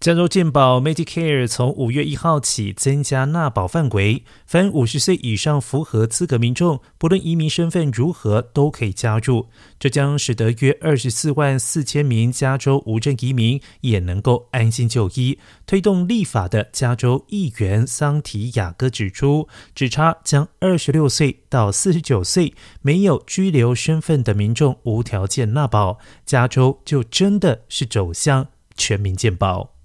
加州健保 Medicare 从五月一号起增加纳保范围，凡五十岁以上符合资格民众，不论移民身份如何，都可以加入。这将使得约二十四万四千名加州无证移民也能够安心就医。推动立法的加州议员桑提亚哥指出，只差将二十六岁到四十九岁没有居留身份的民众无条件纳保，加州就真的是走向全民健保。